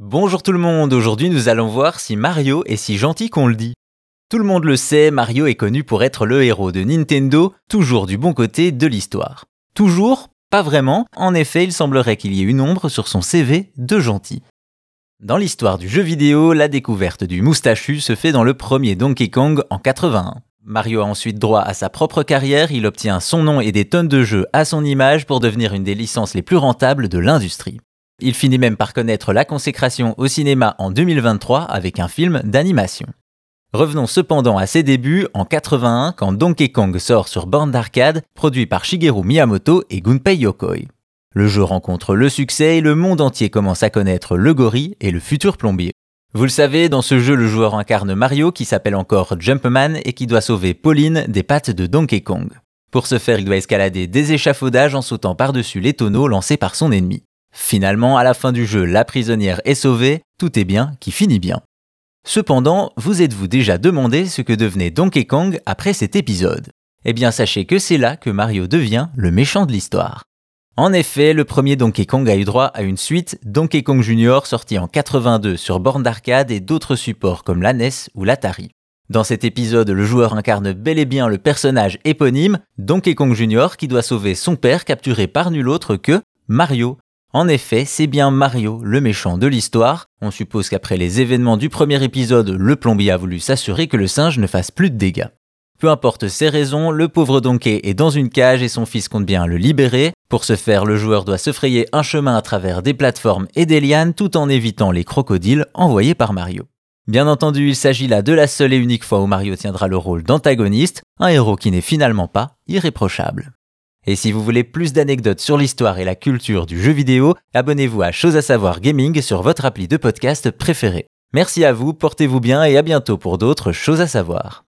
Bonjour tout le monde, aujourd'hui nous allons voir si Mario est si gentil qu'on le dit. Tout le monde le sait, Mario est connu pour être le héros de Nintendo, toujours du bon côté de l'histoire. Toujours? Pas vraiment, en effet il semblerait qu'il y ait une ombre sur son CV de gentil. Dans l'histoire du jeu vidéo, la découverte du moustachu se fait dans le premier Donkey Kong en 81. Mario a ensuite droit à sa propre carrière, il obtient son nom et des tonnes de jeux à son image pour devenir une des licences les plus rentables de l'industrie. Il finit même par connaître la consécration au cinéma en 2023 avec un film d'animation. Revenons cependant à ses débuts en 81 quand Donkey Kong sort sur borne d'arcade, produit par Shigeru Miyamoto et Gunpei Yokoi. Le jeu rencontre le succès et le monde entier commence à connaître le gorille et le futur plombier. Vous le savez, dans ce jeu, le joueur incarne Mario qui s'appelle encore Jumpman et qui doit sauver Pauline des pattes de Donkey Kong. Pour ce faire, il doit escalader des échafaudages en sautant par-dessus les tonneaux lancés par son ennemi. Finalement, à la fin du jeu, la prisonnière est sauvée, tout est bien qui finit bien. Cependant, vous êtes-vous déjà demandé ce que devenait Donkey Kong après cet épisode? Eh bien, sachez que c'est là que Mario devient le méchant de l'histoire. En effet, le premier Donkey Kong a eu droit à une suite, Donkey Kong Jr. sorti en 82 sur borne d'arcade et d'autres supports comme la NES ou l'Atari. Dans cet épisode, le joueur incarne bel et bien le personnage éponyme, Donkey Kong Jr., qui doit sauver son père capturé par nul autre que Mario, en effet, c'est bien Mario, le méchant de l'histoire. On suppose qu'après les événements du premier épisode, le plombier a voulu s'assurer que le singe ne fasse plus de dégâts. Peu importe ses raisons, le pauvre Donkey est dans une cage et son fils compte bien le libérer. Pour ce faire, le joueur doit se frayer un chemin à travers des plateformes et des lianes tout en évitant les crocodiles envoyés par Mario. Bien entendu, il s'agit là de la seule et unique fois où Mario tiendra le rôle d'antagoniste, un héros qui n'est finalement pas irréprochable. Et si vous voulez plus d'anecdotes sur l'histoire et la culture du jeu vidéo, abonnez-vous à Chose à savoir gaming sur votre appli de podcast préféré. Merci à vous, portez-vous bien et à bientôt pour d'autres choses à savoir.